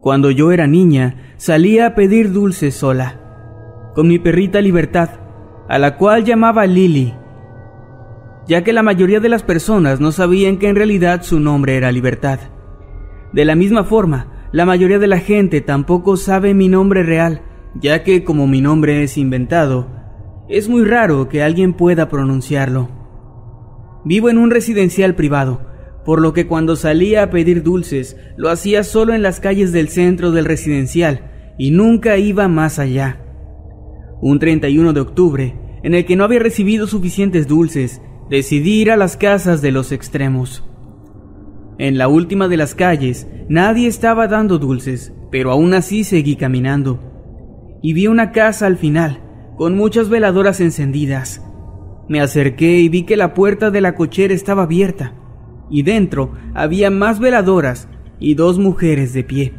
Cuando yo era niña, salía a pedir dulces sola, con mi perrita Libertad, a la cual llamaba Lily, ya que la mayoría de las personas no sabían que en realidad su nombre era Libertad. De la misma forma, la mayoría de la gente tampoco sabe mi nombre real, ya que como mi nombre es inventado, es muy raro que alguien pueda pronunciarlo. Vivo en un residencial privado, por lo que cuando salía a pedir dulces lo hacía solo en las calles del centro del residencial y nunca iba más allá. Un 31 de octubre, en el que no había recibido suficientes dulces, decidí ir a las casas de los extremos. En la última de las calles nadie estaba dando dulces, pero aún así seguí caminando. Y vi una casa al final, con muchas veladoras encendidas. Me acerqué y vi que la puerta de la cochera estaba abierta y dentro había más veladoras y dos mujeres de pie.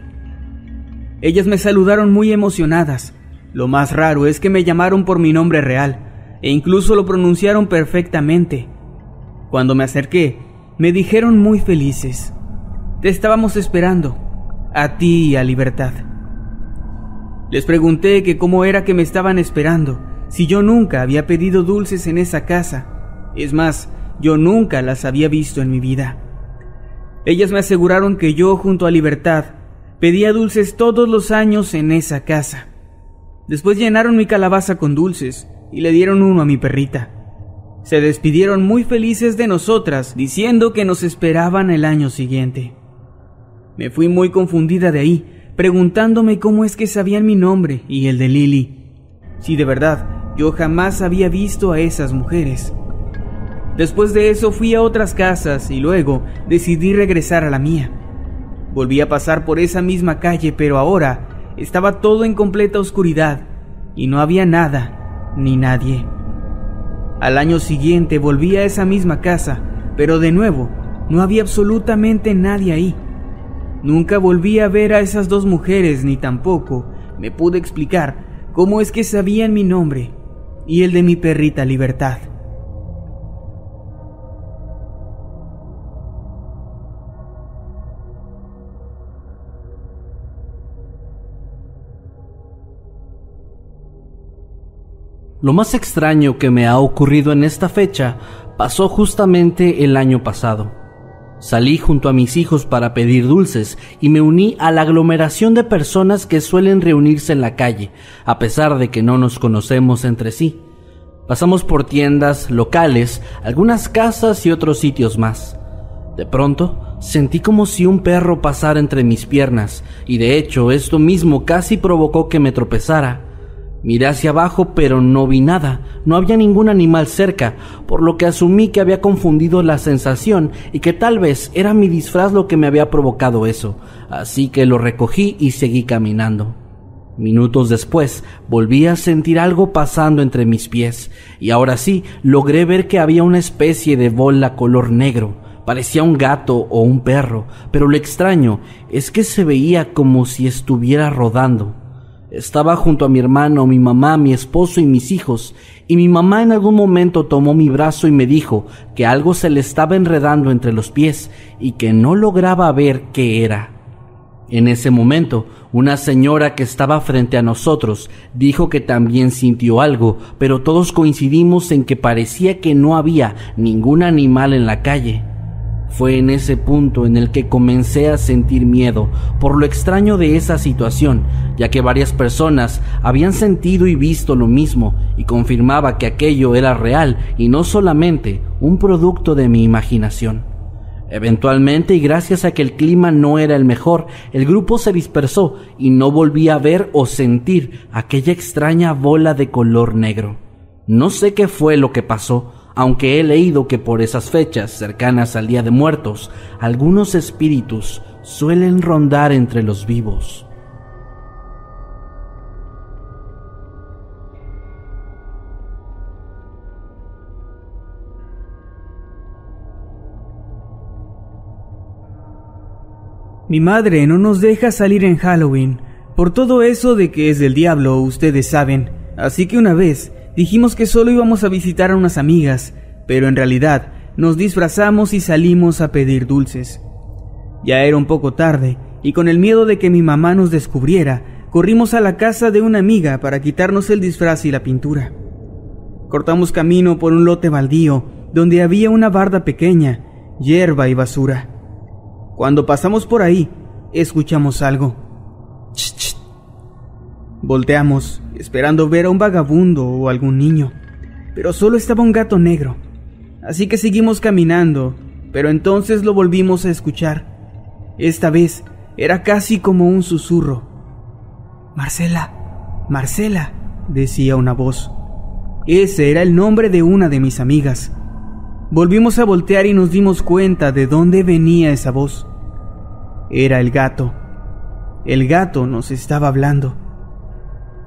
Ellas me saludaron muy emocionadas. Lo más raro es que me llamaron por mi nombre real e incluso lo pronunciaron perfectamente. Cuando me acerqué, me dijeron muy felices. Te estábamos esperando, a ti y a Libertad. Les pregunté que cómo era que me estaban esperando, si yo nunca había pedido dulces en esa casa. Es más, yo nunca las había visto en mi vida. Ellas me aseguraron que yo, junto a Libertad, pedía dulces todos los años en esa casa. Después llenaron mi calabaza con dulces y le dieron uno a mi perrita. Se despidieron muy felices de nosotras, diciendo que nos esperaban el año siguiente. Me fui muy confundida de ahí, preguntándome cómo es que sabían mi nombre y el de Lily. Si de verdad yo jamás había visto a esas mujeres. Después de eso fui a otras casas y luego decidí regresar a la mía. Volví a pasar por esa misma calle, pero ahora estaba todo en completa oscuridad y no había nada ni nadie. Al año siguiente volví a esa misma casa, pero de nuevo no había absolutamente nadie ahí. Nunca volví a ver a esas dos mujeres ni tampoco me pude explicar cómo es que sabían mi nombre y el de mi perrita Libertad. Lo más extraño que me ha ocurrido en esta fecha pasó justamente el año pasado. Salí junto a mis hijos para pedir dulces y me uní a la aglomeración de personas que suelen reunirse en la calle, a pesar de que no nos conocemos entre sí. Pasamos por tiendas, locales, algunas casas y otros sitios más. De pronto, sentí como si un perro pasara entre mis piernas, y de hecho esto mismo casi provocó que me tropezara. Miré hacia abajo pero no vi nada, no había ningún animal cerca, por lo que asumí que había confundido la sensación y que tal vez era mi disfraz lo que me había provocado eso, así que lo recogí y seguí caminando. Minutos después volví a sentir algo pasando entre mis pies, y ahora sí logré ver que había una especie de bola color negro, parecía un gato o un perro, pero lo extraño es que se veía como si estuviera rodando. Estaba junto a mi hermano, mi mamá, mi esposo y mis hijos, y mi mamá en algún momento tomó mi brazo y me dijo que algo se le estaba enredando entre los pies y que no lograba ver qué era. En ese momento, una señora que estaba frente a nosotros dijo que también sintió algo, pero todos coincidimos en que parecía que no había ningún animal en la calle. Fue en ese punto en el que comencé a sentir miedo por lo extraño de esa situación, ya que varias personas habían sentido y visto lo mismo y confirmaba que aquello era real y no solamente un producto de mi imaginación. Eventualmente, y gracias a que el clima no era el mejor, el grupo se dispersó y no volví a ver o sentir aquella extraña bola de color negro. No sé qué fue lo que pasó, aunque he leído que por esas fechas cercanas al Día de Muertos, algunos espíritus suelen rondar entre los vivos. Mi madre no nos deja salir en Halloween, por todo eso de que es del diablo, ustedes saben. Así que una vez dijimos que solo íbamos a visitar a unas amigas, pero en realidad nos disfrazamos y salimos a pedir dulces. Ya era un poco tarde, y con el miedo de que mi mamá nos descubriera, corrimos a la casa de una amiga para quitarnos el disfraz y la pintura. Cortamos camino por un lote baldío, donde había una barda pequeña, hierba y basura. Cuando pasamos por ahí, escuchamos algo. Volteamos, esperando ver a un vagabundo o algún niño, pero solo estaba un gato negro. Así que seguimos caminando, pero entonces lo volvimos a escuchar. Esta vez era casi como un susurro. Marcela, Marcela, decía una voz. Ese era el nombre de una de mis amigas. Volvimos a voltear y nos dimos cuenta de dónde venía esa voz. Era el gato. El gato nos estaba hablando.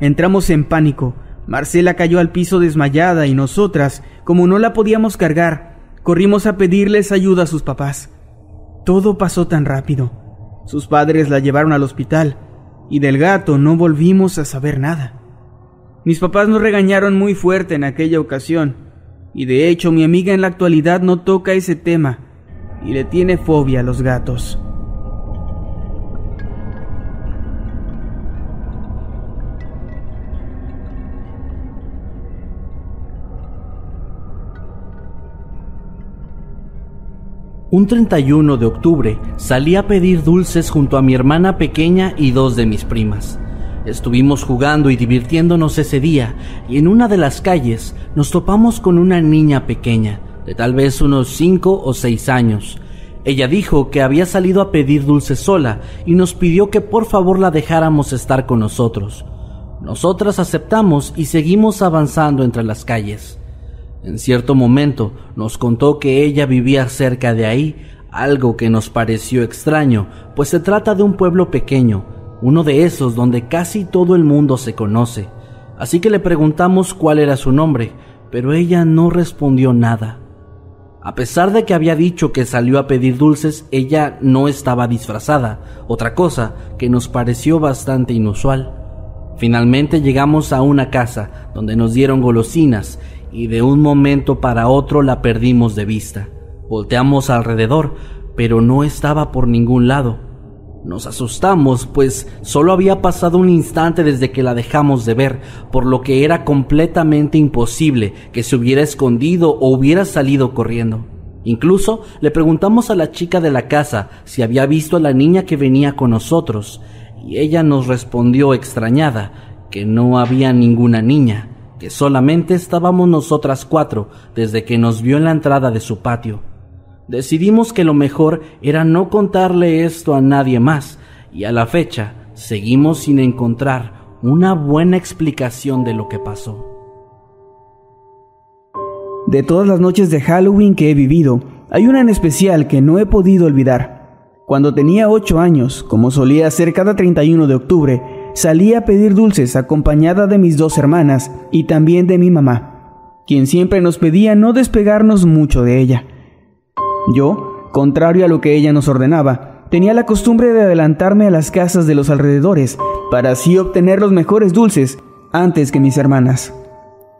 Entramos en pánico. Marcela cayó al piso desmayada y nosotras, como no la podíamos cargar, corrimos a pedirles ayuda a sus papás. Todo pasó tan rápido. Sus padres la llevaron al hospital y del gato no volvimos a saber nada. Mis papás nos regañaron muy fuerte en aquella ocasión y de hecho mi amiga en la actualidad no toca ese tema y le tiene fobia a los gatos. Un 31 de octubre salí a pedir dulces junto a mi hermana pequeña y dos de mis primas. Estuvimos jugando y divirtiéndonos ese día y en una de las calles nos topamos con una niña pequeña, de tal vez unos 5 o 6 años. Ella dijo que había salido a pedir dulces sola y nos pidió que por favor la dejáramos estar con nosotros. Nosotras aceptamos y seguimos avanzando entre las calles. En cierto momento nos contó que ella vivía cerca de ahí, algo que nos pareció extraño, pues se trata de un pueblo pequeño, uno de esos donde casi todo el mundo se conoce. Así que le preguntamos cuál era su nombre, pero ella no respondió nada. A pesar de que había dicho que salió a pedir dulces, ella no estaba disfrazada, otra cosa que nos pareció bastante inusual. Finalmente llegamos a una casa donde nos dieron golosinas y de un momento para otro la perdimos de vista. Volteamos alrededor, pero no estaba por ningún lado. Nos asustamos, pues solo había pasado un instante desde que la dejamos de ver, por lo que era completamente imposible que se hubiera escondido o hubiera salido corriendo. Incluso le preguntamos a la chica de la casa si había visto a la niña que venía con nosotros, y ella nos respondió extrañada que no había ninguna niña, que solamente estábamos nosotras cuatro desde que nos vio en la entrada de su patio. Decidimos que lo mejor era no contarle esto a nadie más y a la fecha seguimos sin encontrar una buena explicación de lo que pasó. De todas las noches de Halloween que he vivido, hay una en especial que no he podido olvidar. Cuando tenía 8 años, como solía hacer cada 31 de octubre, salí a pedir dulces acompañada de mis dos hermanas y también de mi mamá, quien siempre nos pedía no despegarnos mucho de ella. Yo, contrario a lo que ella nos ordenaba, tenía la costumbre de adelantarme a las casas de los alrededores para así obtener los mejores dulces antes que mis hermanas.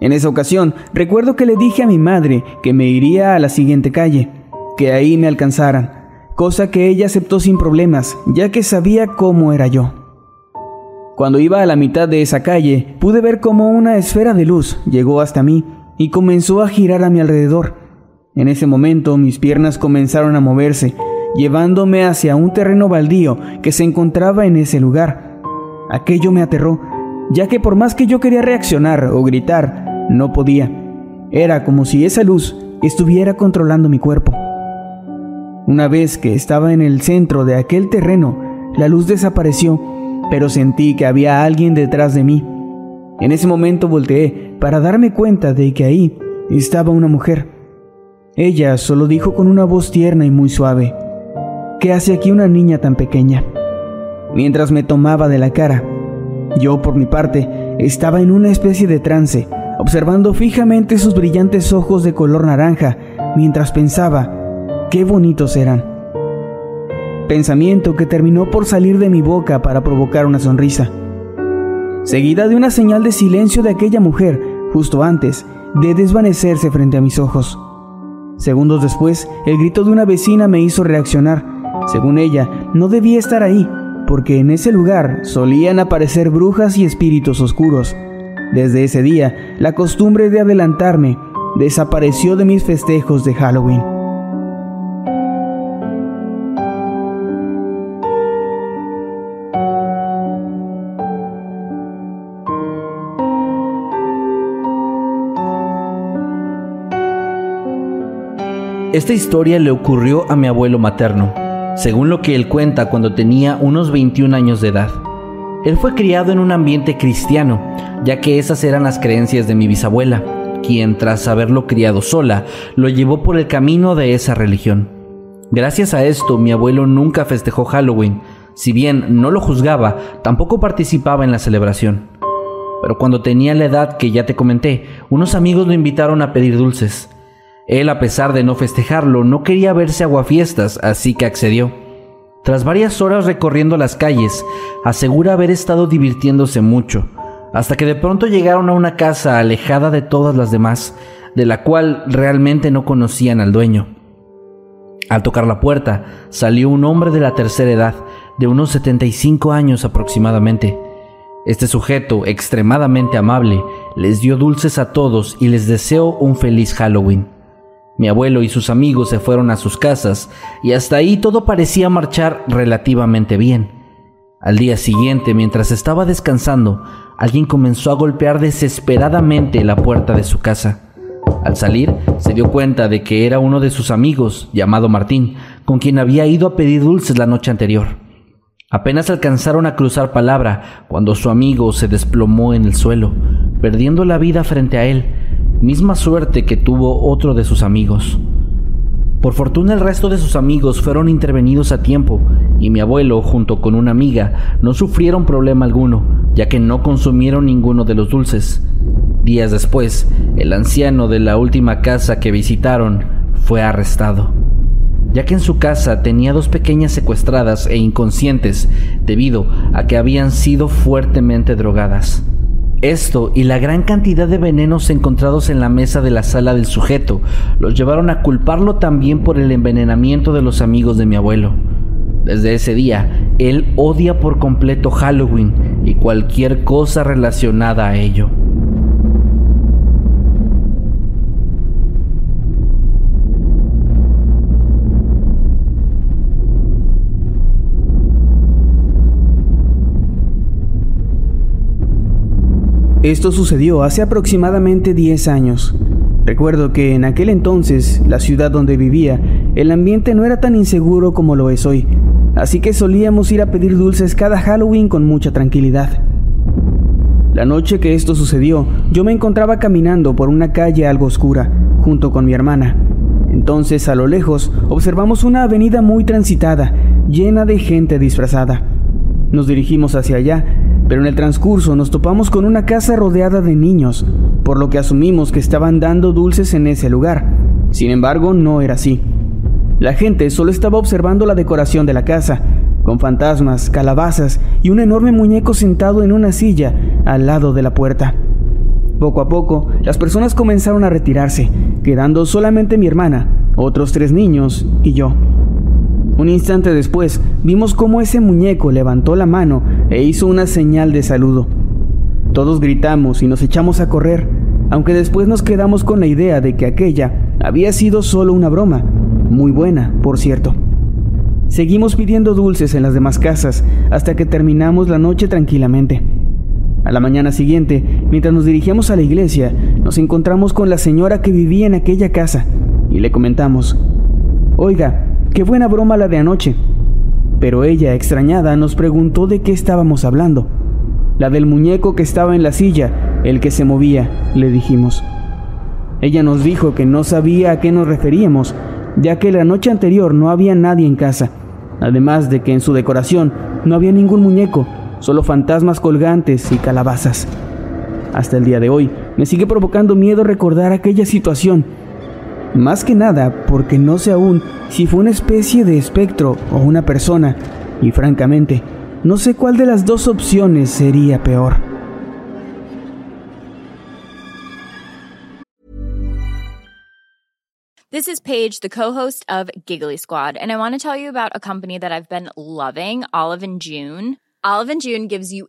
En esa ocasión, recuerdo que le dije a mi madre que me iría a la siguiente calle, que ahí me alcanzaran, cosa que ella aceptó sin problemas, ya que sabía cómo era yo. Cuando iba a la mitad de esa calle, pude ver cómo una esfera de luz llegó hasta mí y comenzó a girar a mi alrededor. En ese momento mis piernas comenzaron a moverse, llevándome hacia un terreno baldío que se encontraba en ese lugar. Aquello me aterró, ya que por más que yo quería reaccionar o gritar, no podía. Era como si esa luz estuviera controlando mi cuerpo. Una vez que estaba en el centro de aquel terreno, la luz desapareció pero sentí que había alguien detrás de mí. En ese momento volteé para darme cuenta de que ahí estaba una mujer. Ella solo dijo con una voz tierna y muy suave, ¿qué hace aquí una niña tan pequeña? Mientras me tomaba de la cara, yo por mi parte estaba en una especie de trance, observando fijamente sus brillantes ojos de color naranja, mientras pensaba, qué bonitos eran pensamiento que terminó por salir de mi boca para provocar una sonrisa, seguida de una señal de silencio de aquella mujer justo antes de desvanecerse frente a mis ojos. Segundos después, el grito de una vecina me hizo reaccionar. Según ella, no debía estar ahí, porque en ese lugar solían aparecer brujas y espíritus oscuros. Desde ese día, la costumbre de adelantarme desapareció de mis festejos de Halloween. Esta historia le ocurrió a mi abuelo materno, según lo que él cuenta cuando tenía unos 21 años de edad. Él fue criado en un ambiente cristiano, ya que esas eran las creencias de mi bisabuela, quien tras haberlo criado sola, lo llevó por el camino de esa religión. Gracias a esto, mi abuelo nunca festejó Halloween, si bien no lo juzgaba, tampoco participaba en la celebración. Pero cuando tenía la edad que ya te comenté, unos amigos lo invitaron a pedir dulces. Él, a pesar de no festejarlo, no quería verse aguafiestas, así que accedió. Tras varias horas recorriendo las calles, asegura haber estado divirtiéndose mucho, hasta que de pronto llegaron a una casa alejada de todas las demás, de la cual realmente no conocían al dueño. Al tocar la puerta, salió un hombre de la tercera edad, de unos 75 años aproximadamente. Este sujeto, extremadamente amable, les dio dulces a todos y les deseó un feliz Halloween. Mi abuelo y sus amigos se fueron a sus casas y hasta ahí todo parecía marchar relativamente bien. Al día siguiente, mientras estaba descansando, alguien comenzó a golpear desesperadamente la puerta de su casa. Al salir, se dio cuenta de que era uno de sus amigos, llamado Martín, con quien había ido a pedir dulces la noche anterior. Apenas alcanzaron a cruzar palabra cuando su amigo se desplomó en el suelo, perdiendo la vida frente a él, misma suerte que tuvo otro de sus amigos. Por fortuna el resto de sus amigos fueron intervenidos a tiempo y mi abuelo junto con una amiga no sufrieron problema alguno, ya que no consumieron ninguno de los dulces. Días después, el anciano de la última casa que visitaron fue arrestado, ya que en su casa tenía dos pequeñas secuestradas e inconscientes debido a que habían sido fuertemente drogadas. Esto y la gran cantidad de venenos encontrados en la mesa de la sala del sujeto los llevaron a culparlo también por el envenenamiento de los amigos de mi abuelo. Desde ese día, él odia por completo Halloween y cualquier cosa relacionada a ello. Esto sucedió hace aproximadamente 10 años. Recuerdo que en aquel entonces, la ciudad donde vivía, el ambiente no era tan inseguro como lo es hoy, así que solíamos ir a pedir dulces cada Halloween con mucha tranquilidad. La noche que esto sucedió, yo me encontraba caminando por una calle algo oscura, junto con mi hermana. Entonces, a lo lejos, observamos una avenida muy transitada, llena de gente disfrazada. Nos dirigimos hacia allá pero en el transcurso nos topamos con una casa rodeada de niños, por lo que asumimos que estaban dando dulces en ese lugar. Sin embargo, no era así. La gente solo estaba observando la decoración de la casa, con fantasmas, calabazas y un enorme muñeco sentado en una silla al lado de la puerta. Poco a poco, las personas comenzaron a retirarse, quedando solamente mi hermana, otros tres niños y yo. Un instante después, vimos cómo ese muñeco levantó la mano e hizo una señal de saludo. Todos gritamos y nos echamos a correr, aunque después nos quedamos con la idea de que aquella había sido solo una broma, muy buena, por cierto. Seguimos pidiendo dulces en las demás casas hasta que terminamos la noche tranquilamente. A la mañana siguiente, mientras nos dirigíamos a la iglesia, nos encontramos con la señora que vivía en aquella casa y le comentamos, Oiga, qué buena broma la de anoche. Pero ella, extrañada, nos preguntó de qué estábamos hablando. La del muñeco que estaba en la silla, el que se movía, le dijimos. Ella nos dijo que no sabía a qué nos referíamos, ya que la noche anterior no había nadie en casa, además de que en su decoración no había ningún muñeco, solo fantasmas colgantes y calabazas. Hasta el día de hoy me sigue provocando miedo recordar aquella situación, más que nada porque no sé aún si fue una especie de espectro o una persona, y francamente, no sé cuál de las dos opciones sería peor. This is Paige, the co-host of Giggly Squad, and I want to tell you about a company that I've been loving, Olive and June. Olive and June gives you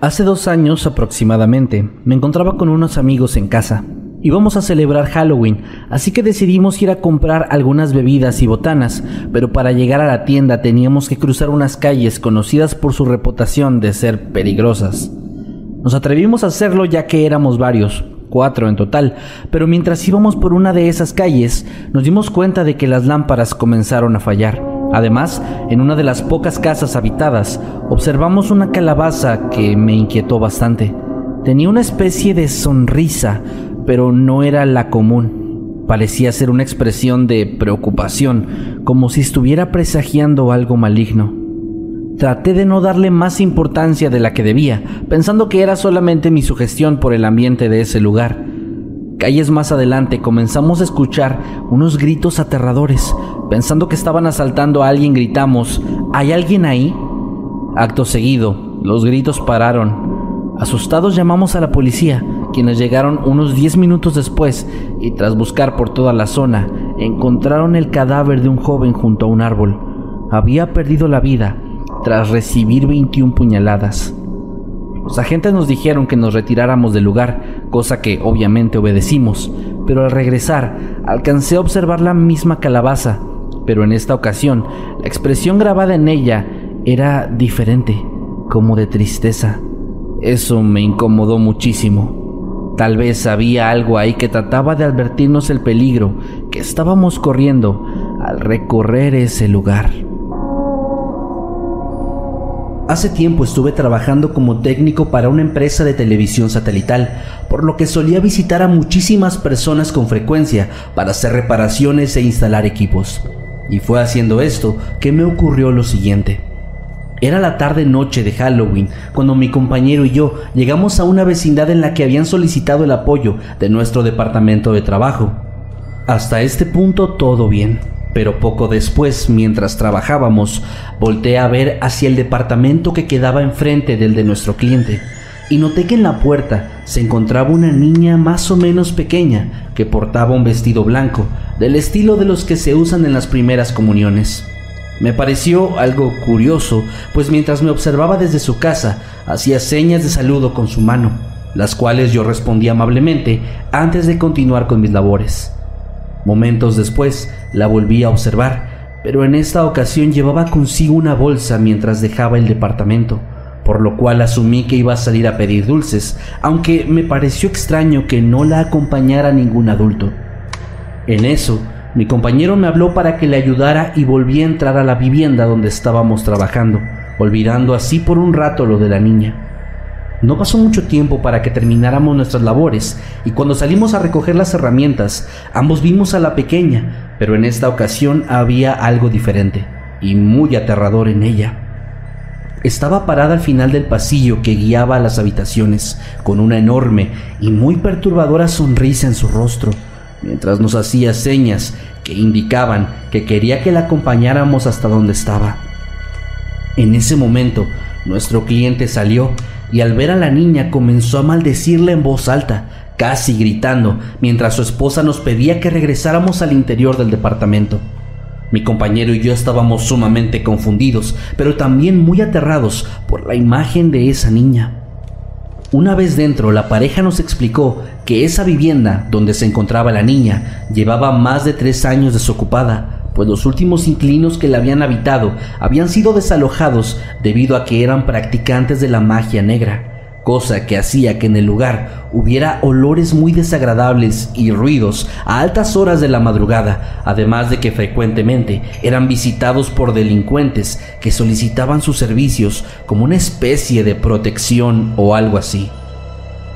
Hace dos años aproximadamente me encontraba con unos amigos en casa. Íbamos a celebrar Halloween, así que decidimos ir a comprar algunas bebidas y botanas, pero para llegar a la tienda teníamos que cruzar unas calles conocidas por su reputación de ser peligrosas. Nos atrevimos a hacerlo ya que éramos varios, cuatro en total, pero mientras íbamos por una de esas calles nos dimos cuenta de que las lámparas comenzaron a fallar. Además, en una de las pocas casas habitadas, observamos una calabaza que me inquietó bastante. Tenía una especie de sonrisa, pero no era la común. Parecía ser una expresión de preocupación, como si estuviera presagiando algo maligno. Traté de no darle más importancia de la que debía, pensando que era solamente mi sugestión por el ambiente de ese lugar. Calles más adelante comenzamos a escuchar unos gritos aterradores. Pensando que estaban asaltando a alguien, gritamos, ¿hay alguien ahí? Acto seguido, los gritos pararon. Asustados llamamos a la policía, quienes llegaron unos 10 minutos después y tras buscar por toda la zona, encontraron el cadáver de un joven junto a un árbol. Había perdido la vida tras recibir 21 puñaladas. Los agentes nos dijeron que nos retiráramos del lugar, cosa que obviamente obedecimos, pero al regresar alcancé a observar la misma calabaza, pero en esta ocasión la expresión grabada en ella era diferente, como de tristeza. Eso me incomodó muchísimo. Tal vez había algo ahí que trataba de advertirnos el peligro que estábamos corriendo al recorrer ese lugar. Hace tiempo estuve trabajando como técnico para una empresa de televisión satelital, por lo que solía visitar a muchísimas personas con frecuencia para hacer reparaciones e instalar equipos. Y fue haciendo esto que me ocurrió lo siguiente. Era la tarde noche de Halloween cuando mi compañero y yo llegamos a una vecindad en la que habían solicitado el apoyo de nuestro departamento de trabajo. Hasta este punto todo bien. Pero poco después, mientras trabajábamos, volteé a ver hacia el departamento que quedaba enfrente del de nuestro cliente y noté que en la puerta se encontraba una niña más o menos pequeña que portaba un vestido blanco, del estilo de los que se usan en las primeras comuniones. Me pareció algo curioso, pues mientras me observaba desde su casa, hacía señas de saludo con su mano, las cuales yo respondí amablemente antes de continuar con mis labores. Momentos después la volví a observar, pero en esta ocasión llevaba consigo una bolsa mientras dejaba el departamento, por lo cual asumí que iba a salir a pedir dulces, aunque me pareció extraño que no la acompañara ningún adulto. En eso, mi compañero me habló para que le ayudara y volví a entrar a la vivienda donde estábamos trabajando, olvidando así por un rato lo de la niña. No pasó mucho tiempo para que termináramos nuestras labores y cuando salimos a recoger las herramientas, ambos vimos a la pequeña, pero en esta ocasión había algo diferente y muy aterrador en ella. Estaba parada al final del pasillo que guiaba a las habitaciones, con una enorme y muy perturbadora sonrisa en su rostro, mientras nos hacía señas que indicaban que quería que la acompañáramos hasta donde estaba. En ese momento, nuestro cliente salió y al ver a la niña comenzó a maldecirla en voz alta, casi gritando, mientras su esposa nos pedía que regresáramos al interior del departamento. Mi compañero y yo estábamos sumamente confundidos, pero también muy aterrados por la imagen de esa niña. Una vez dentro, la pareja nos explicó que esa vivienda donde se encontraba la niña llevaba más de tres años desocupada, pues los últimos inquilinos que la habían habitado habían sido desalojados debido a que eran practicantes de la magia negra, cosa que hacía que en el lugar hubiera olores muy desagradables y ruidos a altas horas de la madrugada, además de que frecuentemente eran visitados por delincuentes que solicitaban sus servicios como una especie de protección o algo así.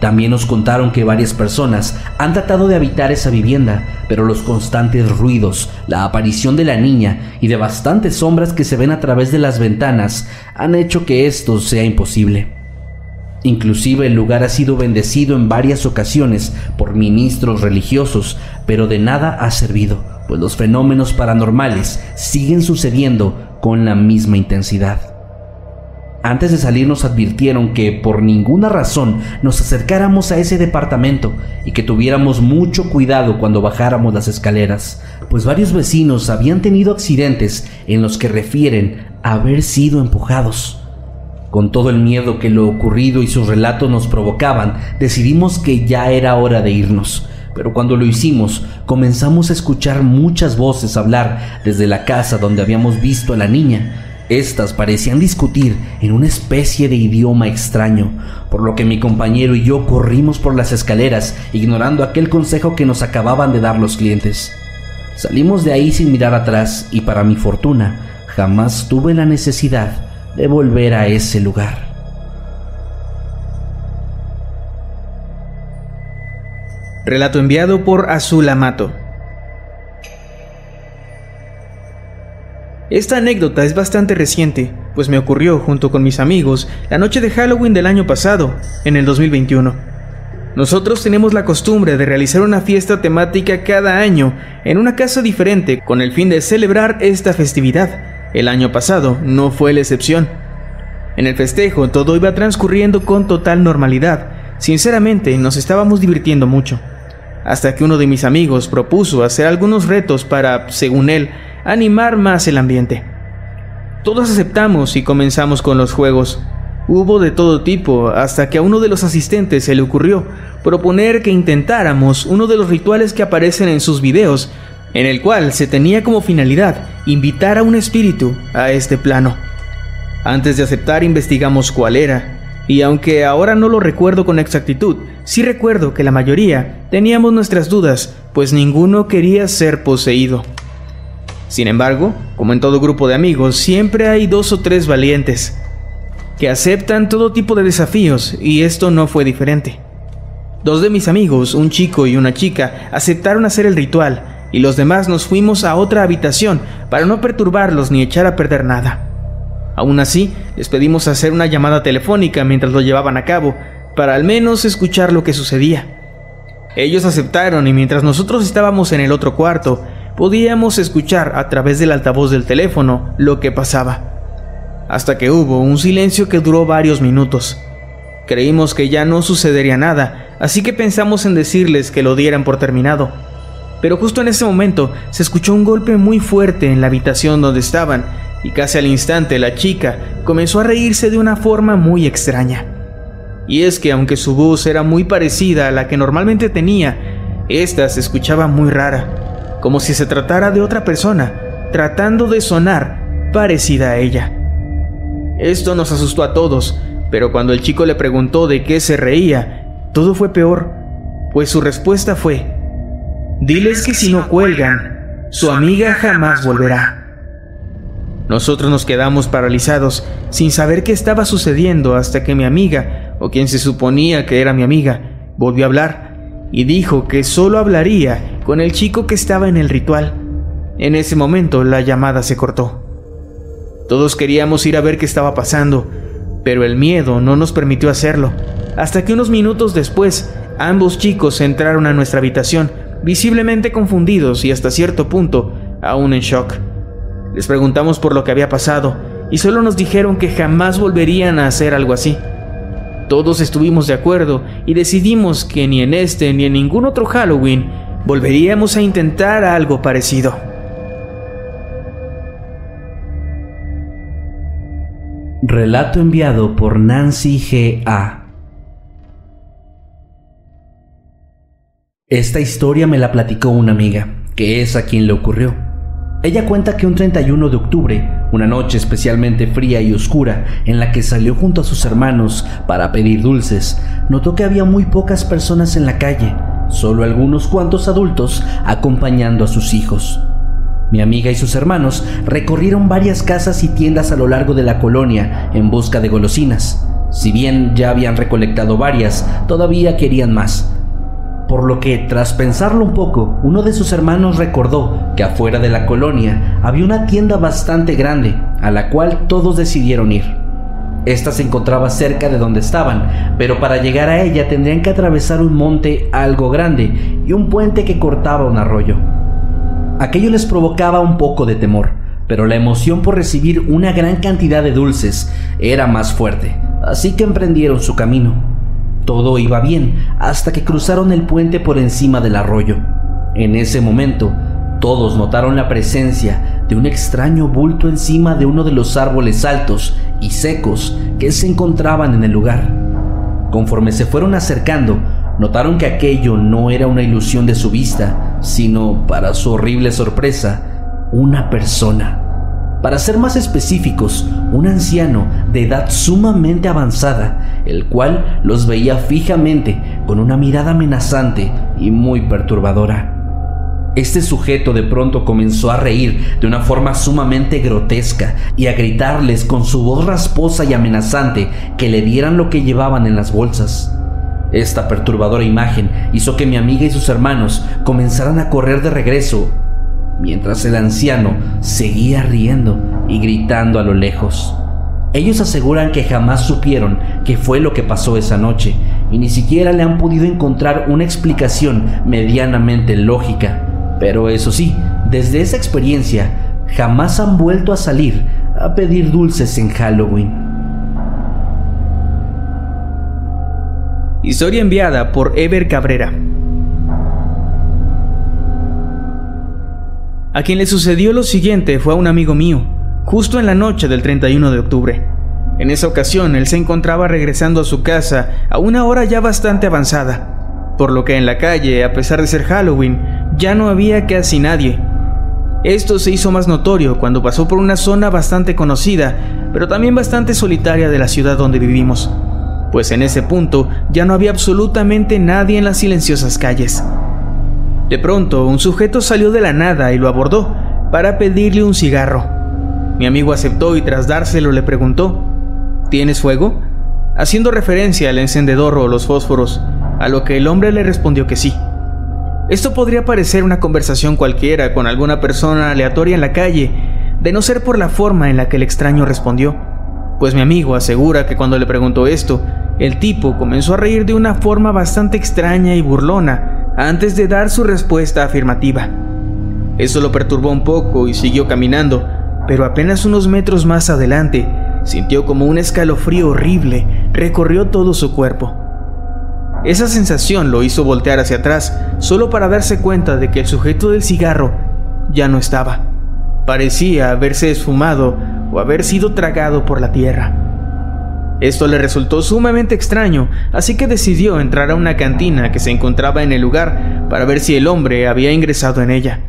También nos contaron que varias personas han tratado de habitar esa vivienda, pero los constantes ruidos, la aparición de la niña y de bastantes sombras que se ven a través de las ventanas han hecho que esto sea imposible. Inclusive el lugar ha sido bendecido en varias ocasiones por ministros religiosos, pero de nada ha servido, pues los fenómenos paranormales siguen sucediendo con la misma intensidad. Antes de salir nos advirtieron que por ninguna razón nos acercáramos a ese departamento y que tuviéramos mucho cuidado cuando bajáramos las escaleras, pues varios vecinos habían tenido accidentes en los que refieren haber sido empujados. Con todo el miedo que lo ocurrido y sus relatos nos provocaban, decidimos que ya era hora de irnos. Pero cuando lo hicimos, comenzamos a escuchar muchas voces hablar desde la casa donde habíamos visto a la niña, estas parecían discutir en una especie de idioma extraño, por lo que mi compañero y yo corrimos por las escaleras, ignorando aquel consejo que nos acababan de dar los clientes. Salimos de ahí sin mirar atrás y para mi fortuna, jamás tuve la necesidad de volver a ese lugar. Relato enviado por Azul Amato. Esta anécdota es bastante reciente, pues me ocurrió junto con mis amigos la noche de Halloween del año pasado, en el 2021. Nosotros tenemos la costumbre de realizar una fiesta temática cada año en una casa diferente con el fin de celebrar esta festividad. El año pasado no fue la excepción. En el festejo todo iba transcurriendo con total normalidad. Sinceramente nos estábamos divirtiendo mucho. Hasta que uno de mis amigos propuso hacer algunos retos para, según él, animar más el ambiente. Todos aceptamos y comenzamos con los juegos. Hubo de todo tipo, hasta que a uno de los asistentes se le ocurrió proponer que intentáramos uno de los rituales que aparecen en sus videos, en el cual se tenía como finalidad invitar a un espíritu a este plano. Antes de aceptar investigamos cuál era, y aunque ahora no lo recuerdo con exactitud, sí recuerdo que la mayoría teníamos nuestras dudas, pues ninguno quería ser poseído. Sin embargo, como en todo grupo de amigos, siempre hay dos o tres valientes que aceptan todo tipo de desafíos y esto no fue diferente. Dos de mis amigos, un chico y una chica, aceptaron hacer el ritual y los demás nos fuimos a otra habitación para no perturbarlos ni echar a perder nada. Aún así, les pedimos hacer una llamada telefónica mientras lo llevaban a cabo, para al menos escuchar lo que sucedía. Ellos aceptaron y mientras nosotros estábamos en el otro cuarto, podíamos escuchar a través del altavoz del teléfono lo que pasaba. Hasta que hubo un silencio que duró varios minutos. Creímos que ya no sucedería nada, así que pensamos en decirles que lo dieran por terminado. Pero justo en ese momento se escuchó un golpe muy fuerte en la habitación donde estaban, y casi al instante la chica comenzó a reírse de una forma muy extraña. Y es que aunque su voz era muy parecida a la que normalmente tenía, esta se escuchaba muy rara como si se tratara de otra persona, tratando de sonar parecida a ella. Esto nos asustó a todos, pero cuando el chico le preguntó de qué se reía, todo fue peor, pues su respuesta fue, diles que si no cuelgan, su amiga jamás volverá. Nosotros nos quedamos paralizados, sin saber qué estaba sucediendo hasta que mi amiga, o quien se suponía que era mi amiga, volvió a hablar y dijo que solo hablaría con el chico que estaba en el ritual. En ese momento la llamada se cortó. Todos queríamos ir a ver qué estaba pasando, pero el miedo no nos permitió hacerlo, hasta que unos minutos después ambos chicos entraron a nuestra habitación, visiblemente confundidos y hasta cierto punto aún en shock. Les preguntamos por lo que había pasado y solo nos dijeron que jamás volverían a hacer algo así. Todos estuvimos de acuerdo y decidimos que ni en este ni en ningún otro Halloween volveríamos a intentar algo parecido. Relato enviado por Nancy G.A. Esta historia me la platicó una amiga, que es a quien le ocurrió. Ella cuenta que un 31 de octubre, una noche especialmente fría y oscura, en la que salió junto a sus hermanos para pedir dulces, notó que había muy pocas personas en la calle, solo algunos cuantos adultos acompañando a sus hijos. Mi amiga y sus hermanos recorrieron varias casas y tiendas a lo largo de la colonia en busca de golosinas. Si bien ya habían recolectado varias, todavía querían más. Por lo que, tras pensarlo un poco, uno de sus hermanos recordó que afuera de la colonia había una tienda bastante grande, a la cual todos decidieron ir. Esta se encontraba cerca de donde estaban, pero para llegar a ella tendrían que atravesar un monte algo grande y un puente que cortaba un arroyo. Aquello les provocaba un poco de temor, pero la emoción por recibir una gran cantidad de dulces era más fuerte, así que emprendieron su camino. Todo iba bien hasta que cruzaron el puente por encima del arroyo. En ese momento, todos notaron la presencia de un extraño bulto encima de uno de los árboles altos y secos que se encontraban en el lugar. Conforme se fueron acercando, notaron que aquello no era una ilusión de su vista, sino, para su horrible sorpresa, una persona. Para ser más específicos, un anciano de edad sumamente avanzada, el cual los veía fijamente con una mirada amenazante y muy perturbadora. Este sujeto de pronto comenzó a reír de una forma sumamente grotesca y a gritarles con su voz rasposa y amenazante que le dieran lo que llevaban en las bolsas. Esta perturbadora imagen hizo que mi amiga y sus hermanos comenzaran a correr de regreso, mientras el anciano seguía riendo y gritando a lo lejos. Ellos aseguran que jamás supieron qué fue lo que pasó esa noche y ni siquiera le han podido encontrar una explicación medianamente lógica. Pero eso sí, desde esa experiencia jamás han vuelto a salir a pedir dulces en Halloween. Historia enviada por Ever Cabrera. A quien le sucedió lo siguiente fue a un amigo mío, justo en la noche del 31 de octubre. En esa ocasión él se encontraba regresando a su casa a una hora ya bastante avanzada, por lo que en la calle, a pesar de ser Halloween, ya no había casi nadie. Esto se hizo más notorio cuando pasó por una zona bastante conocida, pero también bastante solitaria de la ciudad donde vivimos pues en ese punto ya no había absolutamente nadie en las silenciosas calles. De pronto, un sujeto salió de la nada y lo abordó para pedirle un cigarro. Mi amigo aceptó y tras dárselo le preguntó, ¿Tienes fuego? Haciendo referencia al encendedor o los fósforos, a lo que el hombre le respondió que sí. Esto podría parecer una conversación cualquiera con alguna persona aleatoria en la calle, de no ser por la forma en la que el extraño respondió, pues mi amigo asegura que cuando le preguntó esto, el tipo comenzó a reír de una forma bastante extraña y burlona antes de dar su respuesta afirmativa. Eso lo perturbó un poco y siguió caminando, pero apenas unos metros más adelante sintió como un escalofrío horrible recorrió todo su cuerpo. Esa sensación lo hizo voltear hacia atrás solo para darse cuenta de que el sujeto del cigarro ya no estaba. Parecía haberse esfumado o haber sido tragado por la tierra. Esto le resultó sumamente extraño, así que decidió entrar a una cantina que se encontraba en el lugar para ver si el hombre había ingresado en ella.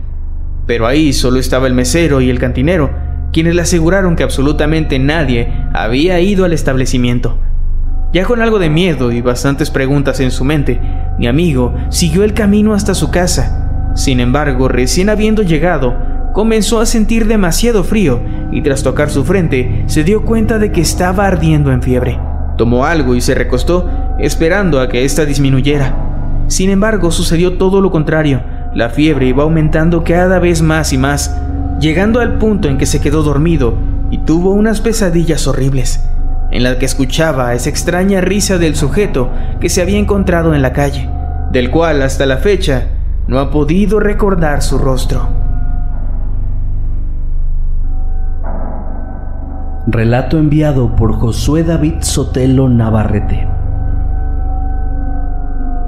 pero ahí solo estaba el mesero y el cantinero, quienes le aseguraron que absolutamente nadie había ido al establecimiento. Ya con algo de miedo y bastantes preguntas en su mente, mi amigo siguió el camino hasta su casa. Sin embargo, recién habiendo llegado, comenzó a sentir demasiado frío y tras tocar su frente se dio cuenta de que estaba ardiendo en fiebre. Tomó algo y se recostó, esperando a que ésta disminuyera. Sin embargo, sucedió todo lo contrario. La fiebre iba aumentando cada vez más y más, llegando al punto en que se quedó dormido y tuvo unas pesadillas horribles en la que escuchaba esa extraña risa del sujeto que se había encontrado en la calle, del cual hasta la fecha no ha podido recordar su rostro. Relato enviado por Josué David Sotelo Navarrete.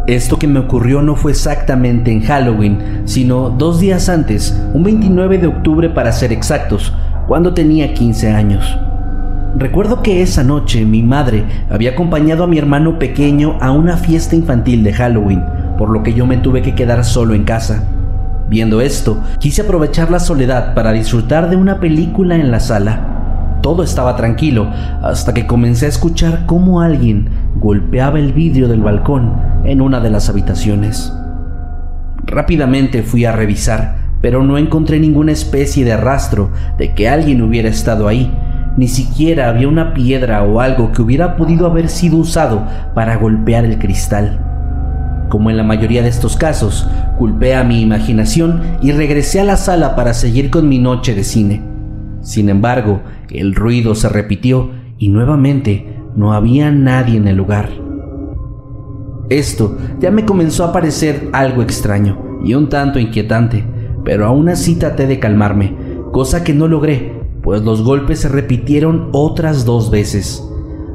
Esto que me ocurrió no fue exactamente en Halloween, sino dos días antes, un 29 de octubre para ser exactos, cuando tenía 15 años. Recuerdo que esa noche mi madre había acompañado a mi hermano pequeño a una fiesta infantil de Halloween, por lo que yo me tuve que quedar solo en casa. Viendo esto, quise aprovechar la soledad para disfrutar de una película en la sala. Todo estaba tranquilo hasta que comencé a escuchar cómo alguien golpeaba el vidrio del balcón en una de las habitaciones. Rápidamente fui a revisar, pero no encontré ninguna especie de rastro de que alguien hubiera estado ahí, ni siquiera había una piedra o algo que hubiera podido haber sido usado para golpear el cristal. Como en la mayoría de estos casos, culpé a mi imaginación y regresé a la sala para seguir con mi noche de cine. Sin embargo, el ruido se repitió y nuevamente no había nadie en el lugar. Esto ya me comenzó a parecer algo extraño y un tanto inquietante, pero aún así traté de calmarme, cosa que no logré pues los golpes se repitieron otras dos veces.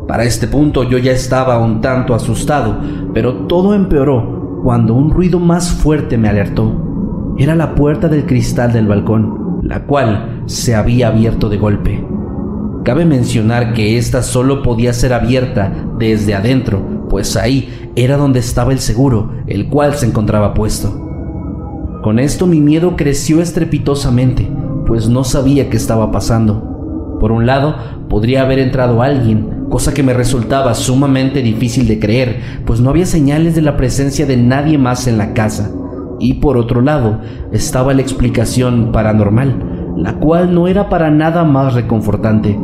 Para este punto yo ya estaba un tanto asustado, pero todo empeoró cuando un ruido más fuerte me alertó. Era la puerta del cristal del balcón, la cual se había abierto de golpe. Cabe mencionar que esta solo podía ser abierta desde adentro, pues ahí era donde estaba el seguro, el cual se encontraba puesto. Con esto mi miedo creció estrepitosamente, pues no sabía qué estaba pasando. Por un lado, podría haber entrado alguien, cosa que me resultaba sumamente difícil de creer, pues no había señales de la presencia de nadie más en la casa. Y por otro lado, estaba la explicación paranormal, la cual no era para nada más reconfortante.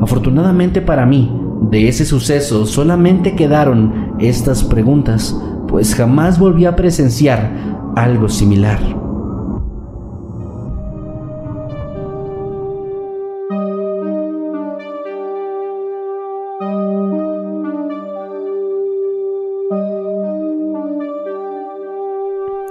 Afortunadamente para mí, de ese suceso solamente quedaron estas preguntas, pues jamás volví a presenciar algo similar.